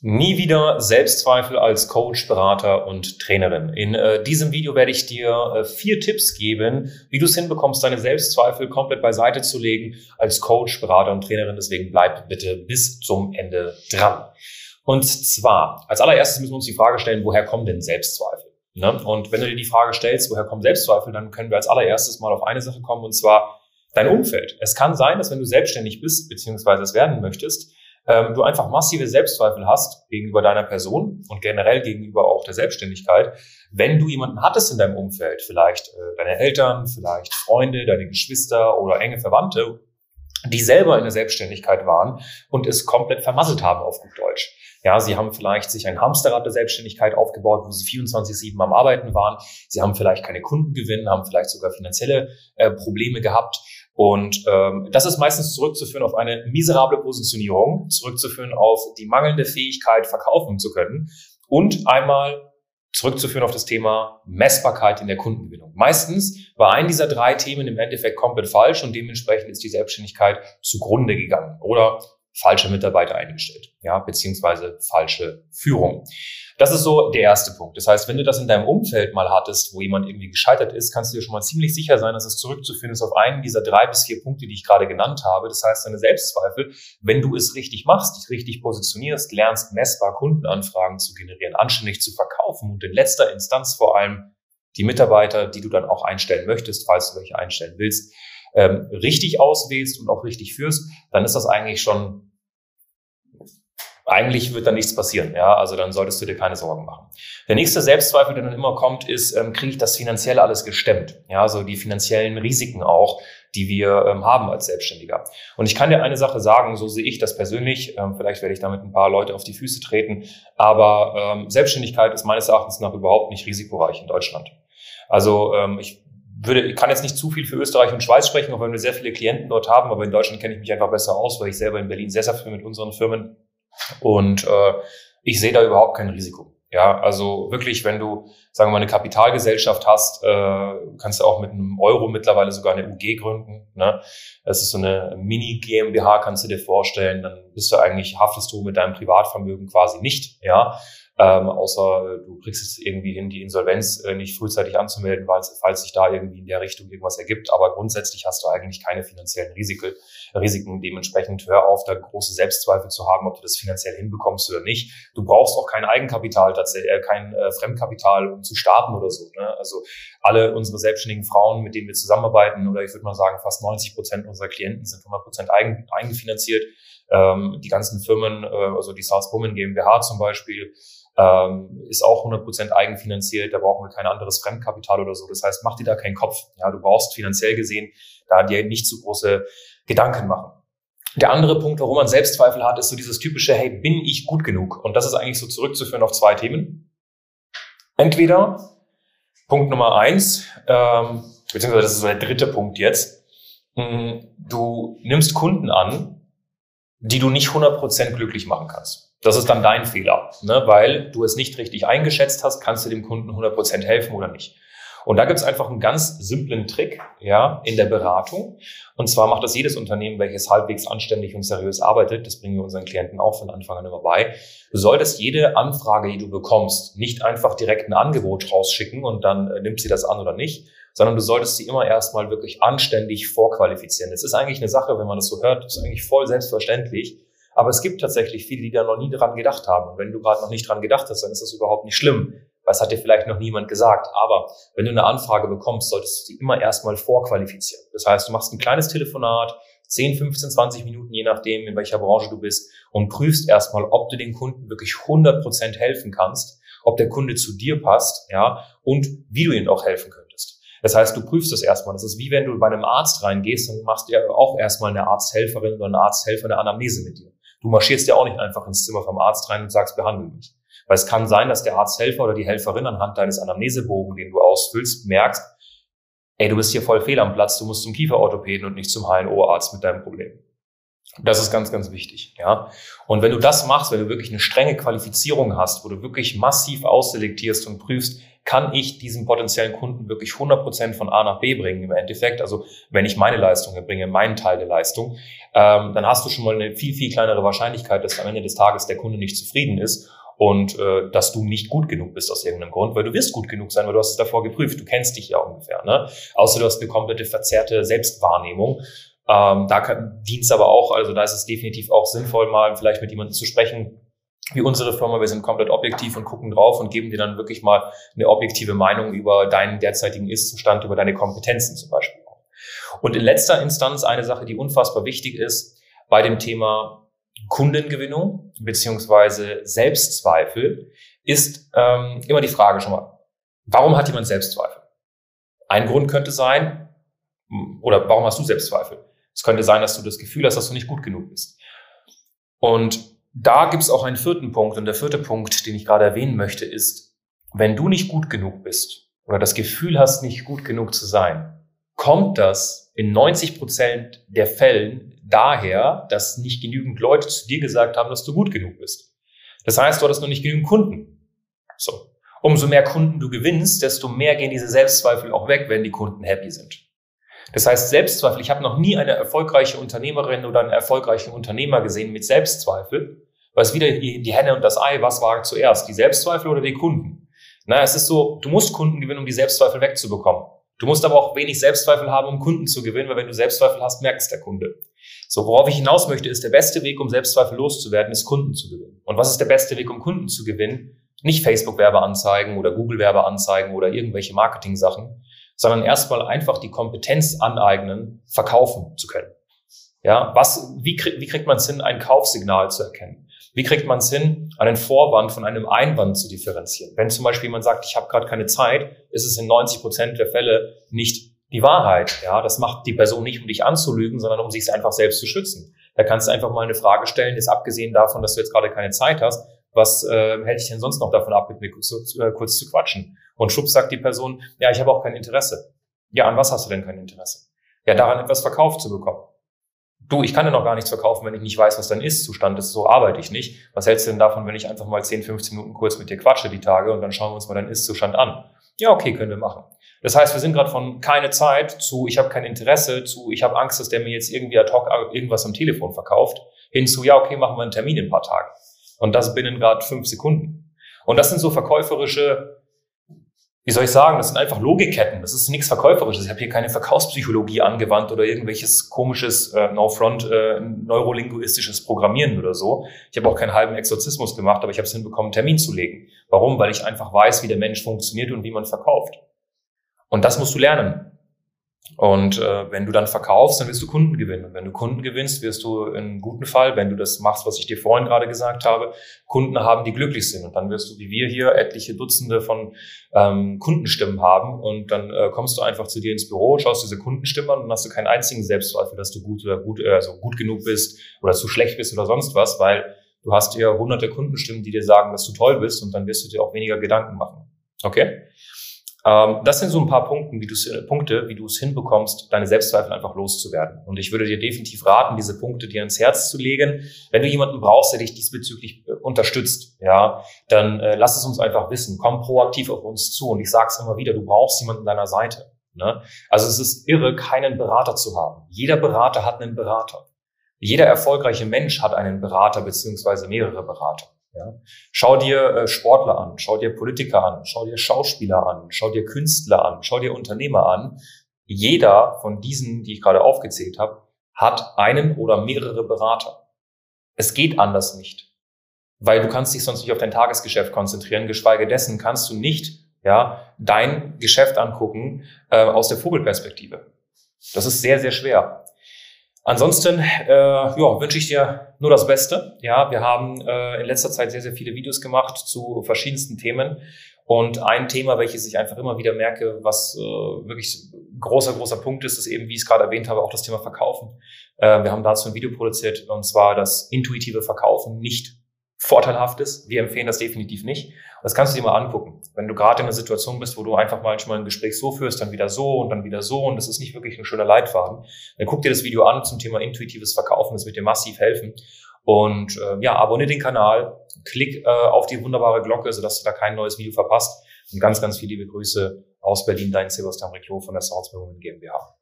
Nie wieder Selbstzweifel als Coach, Berater und Trainerin. In äh, diesem Video werde ich dir äh, vier Tipps geben, wie du es hinbekommst, deine Selbstzweifel komplett beiseite zu legen als Coach, Berater und Trainerin. Deswegen bleib bitte bis zum Ende dran. Und zwar, als allererstes müssen wir uns die Frage stellen, woher kommen denn Selbstzweifel? Ne? Und wenn du dir die Frage stellst, woher kommen Selbstzweifel, dann können wir als allererstes mal auf eine Sache kommen, und zwar dein Umfeld. Es kann sein, dass wenn du selbstständig bist, beziehungsweise es werden möchtest, ähm, du einfach massive Selbstzweifel hast gegenüber deiner Person und generell gegenüber auch der Selbstständigkeit, wenn du jemanden hattest in deinem Umfeld, vielleicht äh, deine Eltern, vielleicht Freunde, deine Geschwister oder enge Verwandte, die selber in der Selbstständigkeit waren und es komplett vermasselt haben auf gut Deutsch. Ja, sie haben vielleicht sich ein Hamsterrad der Selbstständigkeit aufgebaut, wo sie 24-7 am Arbeiten waren. Sie haben vielleicht keine Kunden gewinnen, haben vielleicht sogar finanzielle äh, Probleme gehabt. Und ähm, das ist meistens zurückzuführen auf eine miserable Positionierung, zurückzuführen auf die mangelnde Fähigkeit, verkaufen zu können und einmal zurückzuführen auf das Thema Messbarkeit in der Kundengewinnung. Meistens war ein dieser drei Themen im Endeffekt komplett falsch und dementsprechend ist die Selbstständigkeit zugrunde gegangen oder falsche Mitarbeiter eingestellt, ja, beziehungsweise falsche Führung. Das ist so der erste Punkt. Das heißt, wenn du das in deinem Umfeld mal hattest, wo jemand irgendwie gescheitert ist, kannst du dir schon mal ziemlich sicher sein, dass es zurückzuführen ist auf einen dieser drei bis vier Punkte, die ich gerade genannt habe. Das heißt, deine Selbstzweifel, wenn du es richtig machst, dich richtig positionierst, lernst messbar Kundenanfragen zu generieren, anständig zu verkaufen und in letzter Instanz vor allem die Mitarbeiter, die du dann auch einstellen möchtest, falls du welche einstellen willst, ähm, richtig auswählst und auch richtig führst, dann ist das eigentlich schon eigentlich wird da nichts passieren. Ja, also dann solltest du dir keine Sorgen machen. Der nächste Selbstzweifel, der dann immer kommt, ist, ähm, kriege ich das finanziell alles gestemmt? Ja, also die finanziellen Risiken auch, die wir ähm, haben als Selbstständiger. Und ich kann dir eine Sache sagen, so sehe ich das persönlich. Ähm, vielleicht werde ich damit ein paar Leute auf die Füße treten, aber ähm, Selbstständigkeit ist meines Erachtens nach überhaupt nicht risikoreich in Deutschland. Also ähm, ich würde, ich kann jetzt nicht zu viel für Österreich und Schweiz sprechen, auch wenn wir sehr viele Klienten dort haben, aber in Deutschland kenne ich mich einfach besser aus, weil ich selber in Berlin sehr, sehr viel mit unseren Firmen und äh, ich sehe da überhaupt kein Risiko. Ja, also wirklich, wenn du, sagen wir mal, eine Kapitalgesellschaft hast, äh, kannst du auch mit einem Euro mittlerweile sogar eine UG gründen. Ne? Das ist so eine Mini-GmbH, kannst du dir vorstellen. Dann bist du eigentlich, haftest du mit deinem Privatvermögen quasi nicht. Ja, ähm, außer du kriegst es irgendwie hin, die Insolvenz äh, nicht frühzeitig anzumelden, weil, falls sich da irgendwie in der Richtung irgendwas ergibt. Aber grundsätzlich hast du eigentlich keine finanziellen Risiken. Risiken. Dementsprechend hör auf, da große Selbstzweifel zu haben, ob du das finanziell hinbekommst oder nicht. Du brauchst auch kein Eigenkapital, tatsächlich, äh, kein äh, Fremdkapital, um zu starten oder so. Ne? Also alle unsere selbstständigen Frauen, mit denen wir zusammenarbeiten, oder ich würde mal sagen, fast 90 Prozent unserer Klienten sind 100 Prozent eigen, eigenfinanziert. Ähm, die ganzen Firmen, äh, also die Salzburgen GmbH zum Beispiel, ähm, ist auch 100% eigenfinanziert, da brauchen wir kein anderes Fremdkapital oder so. Das heißt, mach dir da keinen Kopf. Ja, du brauchst finanziell gesehen da dir nicht zu große Gedanken machen. Der andere Punkt, warum man Selbstzweifel hat, ist so dieses typische, hey, bin ich gut genug? Und das ist eigentlich so zurückzuführen auf zwei Themen. Entweder Punkt Nummer eins, ähm, beziehungsweise das ist so der dritte Punkt jetzt, mm, du nimmst Kunden an, die du nicht 100% glücklich machen kannst. Das ist dann dein Fehler, ne? weil du es nicht richtig eingeschätzt hast, kannst du dem Kunden 100% helfen oder nicht. Und da gibt es einfach einen ganz simplen Trick ja, in der Beratung. Und zwar macht das jedes Unternehmen, welches halbwegs anständig und seriös arbeitet. Das bringen wir unseren Klienten auch von Anfang an immer bei. Du solltest jede Anfrage, die du bekommst, nicht einfach direkt ein Angebot rausschicken und dann äh, nimmt sie das an oder nicht, sondern du solltest sie immer erstmal wirklich anständig vorqualifizieren. Das ist eigentlich eine Sache, wenn man das so hört, ist eigentlich voll selbstverständlich. Aber es gibt tatsächlich viele, die da noch nie dran gedacht haben. Und wenn du gerade noch nicht dran gedacht hast, dann ist das überhaupt nicht schlimm, weil es hat dir vielleicht noch niemand gesagt. Aber wenn du eine Anfrage bekommst, solltest du sie immer erstmal vorqualifizieren. Das heißt, du machst ein kleines Telefonat, 10, 15, 20 Minuten, je nachdem, in welcher Branche du bist, und prüfst erstmal, ob du dem Kunden wirklich 100 Prozent helfen kannst, ob der Kunde zu dir passt, ja, und wie du ihm auch helfen könntest. Das heißt, du prüfst das erstmal. Das ist wie wenn du bei einem Arzt reingehst, dann machst ja auch erstmal eine Arzthelferin oder eine Arzthelfer eine Anamnese mit dir. Du marschierst ja auch nicht einfach ins Zimmer vom Arzt rein und sagst, behandle mich. Weil es kann sein, dass der Arzthelfer oder die Helferin anhand deines Anamnesebogen, den du ausfüllst, merkst, ey, du bist hier voll fehl am Platz, du musst zum Kieferorthopäden und nicht zum HNO-Arzt mit deinem Problem. Das ist ganz, ganz wichtig, ja. Und wenn du das machst, wenn du wirklich eine strenge Qualifizierung hast, wo du wirklich massiv ausselektierst und prüfst, kann ich diesen potenziellen Kunden wirklich 100 Prozent von A nach B bringen im Endeffekt, also wenn ich meine Leistung erbringe, meinen Teil der Leistung, ähm, dann hast du schon mal eine viel, viel kleinere Wahrscheinlichkeit, dass am Ende des Tages der Kunde nicht zufrieden ist und äh, dass du nicht gut genug bist aus irgendeinem Grund, weil du wirst gut genug sein, weil du hast es davor geprüft, du kennst dich ja ungefähr, ne? Außer du hast eine komplette verzerrte Selbstwahrnehmung ähm, da dient es aber auch, also da ist es definitiv auch sinnvoll, mal vielleicht mit jemandem zu sprechen, wie unsere Firma. Wir sind komplett objektiv und gucken drauf und geben dir dann wirklich mal eine objektive Meinung über deinen derzeitigen Ist-Zustand, über deine Kompetenzen zum Beispiel. Und in letzter Instanz eine Sache, die unfassbar wichtig ist bei dem Thema Kundengewinnung beziehungsweise Selbstzweifel, ist ähm, immer die Frage schon mal, warum hat jemand Selbstzweifel? Ein Grund könnte sein, oder warum hast du Selbstzweifel? Es könnte sein, dass du das Gefühl hast, dass du nicht gut genug bist. Und da gibt es auch einen vierten Punkt. Und der vierte Punkt, den ich gerade erwähnen möchte, ist, wenn du nicht gut genug bist oder das Gefühl hast, nicht gut genug zu sein, kommt das in 90 Prozent der Fällen daher, dass nicht genügend Leute zu dir gesagt haben, dass du gut genug bist. Das heißt, du hattest noch nicht genügend Kunden. So. Umso mehr Kunden du gewinnst, desto mehr gehen diese Selbstzweifel auch weg, wenn die Kunden happy sind. Das heißt, Selbstzweifel, ich habe noch nie eine erfolgreiche Unternehmerin oder einen erfolgreichen Unternehmer gesehen mit Selbstzweifel, es wieder die, die Henne und das Ei, was war zuerst, die Selbstzweifel oder die Kunden? Na, es ist so, du musst Kunden gewinnen, um die Selbstzweifel wegzubekommen. Du musst aber auch wenig Selbstzweifel haben, um Kunden zu gewinnen, weil wenn du Selbstzweifel hast, merkst der Kunde. So, worauf ich hinaus möchte, ist, der beste Weg, um Selbstzweifel loszuwerden, ist Kunden zu gewinnen. Und was ist der beste Weg, um Kunden zu gewinnen? Nicht Facebook-Werbeanzeigen oder Google-Werbeanzeigen oder irgendwelche Marketing-Sachen, sondern erstmal einfach die Kompetenz aneignen, verkaufen zu können. Ja, was, wie, krieg, wie kriegt man es hin, ein Kaufsignal zu erkennen? Wie kriegt man es hin, einen Vorwand von einem Einwand zu differenzieren? Wenn zum Beispiel jemand sagt, ich habe gerade keine Zeit, ist es in 90 Prozent der Fälle nicht die Wahrheit. Ja, das macht die Person nicht, um dich anzulügen, sondern um sich einfach selbst zu schützen. Da kannst du einfach mal eine Frage stellen, ist abgesehen davon, dass du jetzt gerade keine Zeit hast, was äh, hält dich denn sonst noch davon ab, mit mir kurz, äh, kurz zu quatschen? Und schubs sagt die Person, ja, ich habe auch kein Interesse. Ja, an was hast du denn kein Interesse? Ja, daran etwas verkauft zu bekommen. Du, ich kann dir noch gar nichts verkaufen, wenn ich nicht weiß, was dein Ist-Zustand ist. So arbeite ich nicht. Was hältst du denn davon, wenn ich einfach mal 10, 15 Minuten kurz mit dir quatsche die Tage und dann schauen wir uns mal deinen Ist-Zustand an? Ja, okay, können wir machen. Das heißt, wir sind gerade von keine Zeit zu ich habe kein Interesse zu ich habe Angst, dass der mir jetzt irgendwie ad hoc irgendwas am Telefon verkauft, hin zu ja, okay, machen wir einen Termin in ein paar Tagen. Und das binnen gerade fünf Sekunden. Und das sind so verkäuferische wie soll ich sagen, das sind einfach Logikketten. Das ist nichts Verkäuferisches. Ich habe hier keine Verkaufspsychologie angewandt oder irgendwelches komisches äh, No-Front äh, neurolinguistisches Programmieren oder so. Ich habe auch keinen halben Exorzismus gemacht, aber ich habe es hinbekommen, einen Termin zu legen. Warum? Weil ich einfach weiß, wie der Mensch funktioniert und wie man verkauft. Und das musst du lernen. Und äh, wenn du dann verkaufst, dann wirst du Kunden gewinnen. Und wenn du Kunden gewinnst, wirst du in guten Fall, wenn du das machst, was ich dir vorhin gerade gesagt habe, Kunden haben, die glücklich sind. Und dann wirst du, wie wir hier, etliche Dutzende von ähm, Kundenstimmen haben. Und dann äh, kommst du einfach zu dir ins Büro, schaust diese Kundenstimmen an und hast du keinen einzigen Selbstzweifel, dass du gut oder gut, äh, also gut genug bist oder zu schlecht bist oder sonst was, weil du hast hier hunderte Kundenstimmen, die dir sagen, dass du toll bist und dann wirst du dir auch weniger Gedanken machen. Okay? Ähm, das sind so ein paar Punkte, wie du äh, Punkte, wie du es hinbekommst, deine Selbstzweifel einfach loszuwerden. Und ich würde dir definitiv raten, diese Punkte dir ins Herz zu legen. Wenn du jemanden brauchst, der dich diesbezüglich äh, unterstützt, ja, dann äh, lass es uns einfach wissen. Komm proaktiv auf uns zu. Und ich sage es immer wieder, du brauchst jemanden an deiner Seite. Ne? Also es ist irre, keinen Berater zu haben. Jeder Berater hat einen Berater. Jeder erfolgreiche Mensch hat einen Berater beziehungsweise mehrere Berater. Ja? Schau dir äh, Sportler an, schau dir Politiker an, schau dir Schauspieler an, schau dir Künstler an, schau dir Unternehmer an. Jeder von diesen, die ich gerade aufgezählt habe, hat einen oder mehrere Berater. Es geht anders nicht, weil du kannst dich sonst nicht auf dein Tagesgeschäft konzentrieren. Geschweige dessen kannst du nicht ja dein Geschäft angucken äh, aus der Vogelperspektive. Das ist sehr sehr schwer. Ansonsten äh, ja, wünsche ich dir nur das Beste. Ja, wir haben äh, in letzter Zeit sehr, sehr viele Videos gemacht zu verschiedensten Themen. Und ein Thema, welches ich einfach immer wieder merke, was äh, wirklich großer, großer Punkt ist, ist eben, wie ich es gerade erwähnt habe, auch das Thema Verkaufen. Äh, wir haben dazu ein Video produziert, und zwar das intuitive Verkaufen nicht vorteilhaft ist. Wir empfehlen das definitiv nicht. Das kannst du dir mal angucken. Wenn du gerade in einer Situation bist, wo du einfach manchmal ein Gespräch so führst, dann wieder so und dann wieder so und das ist nicht wirklich ein schöner Leitfaden, dann guck dir das Video an zum Thema intuitives Verkaufen. Das wird dir massiv helfen. Und äh, ja, abonniere den Kanal, klick äh, auf die wunderbare Glocke, sodass du da kein neues Video verpasst. Und ganz, ganz viele liebe Grüße aus Berlin, dein Sebastian Reclo von der Soundsbewegungen GmbH.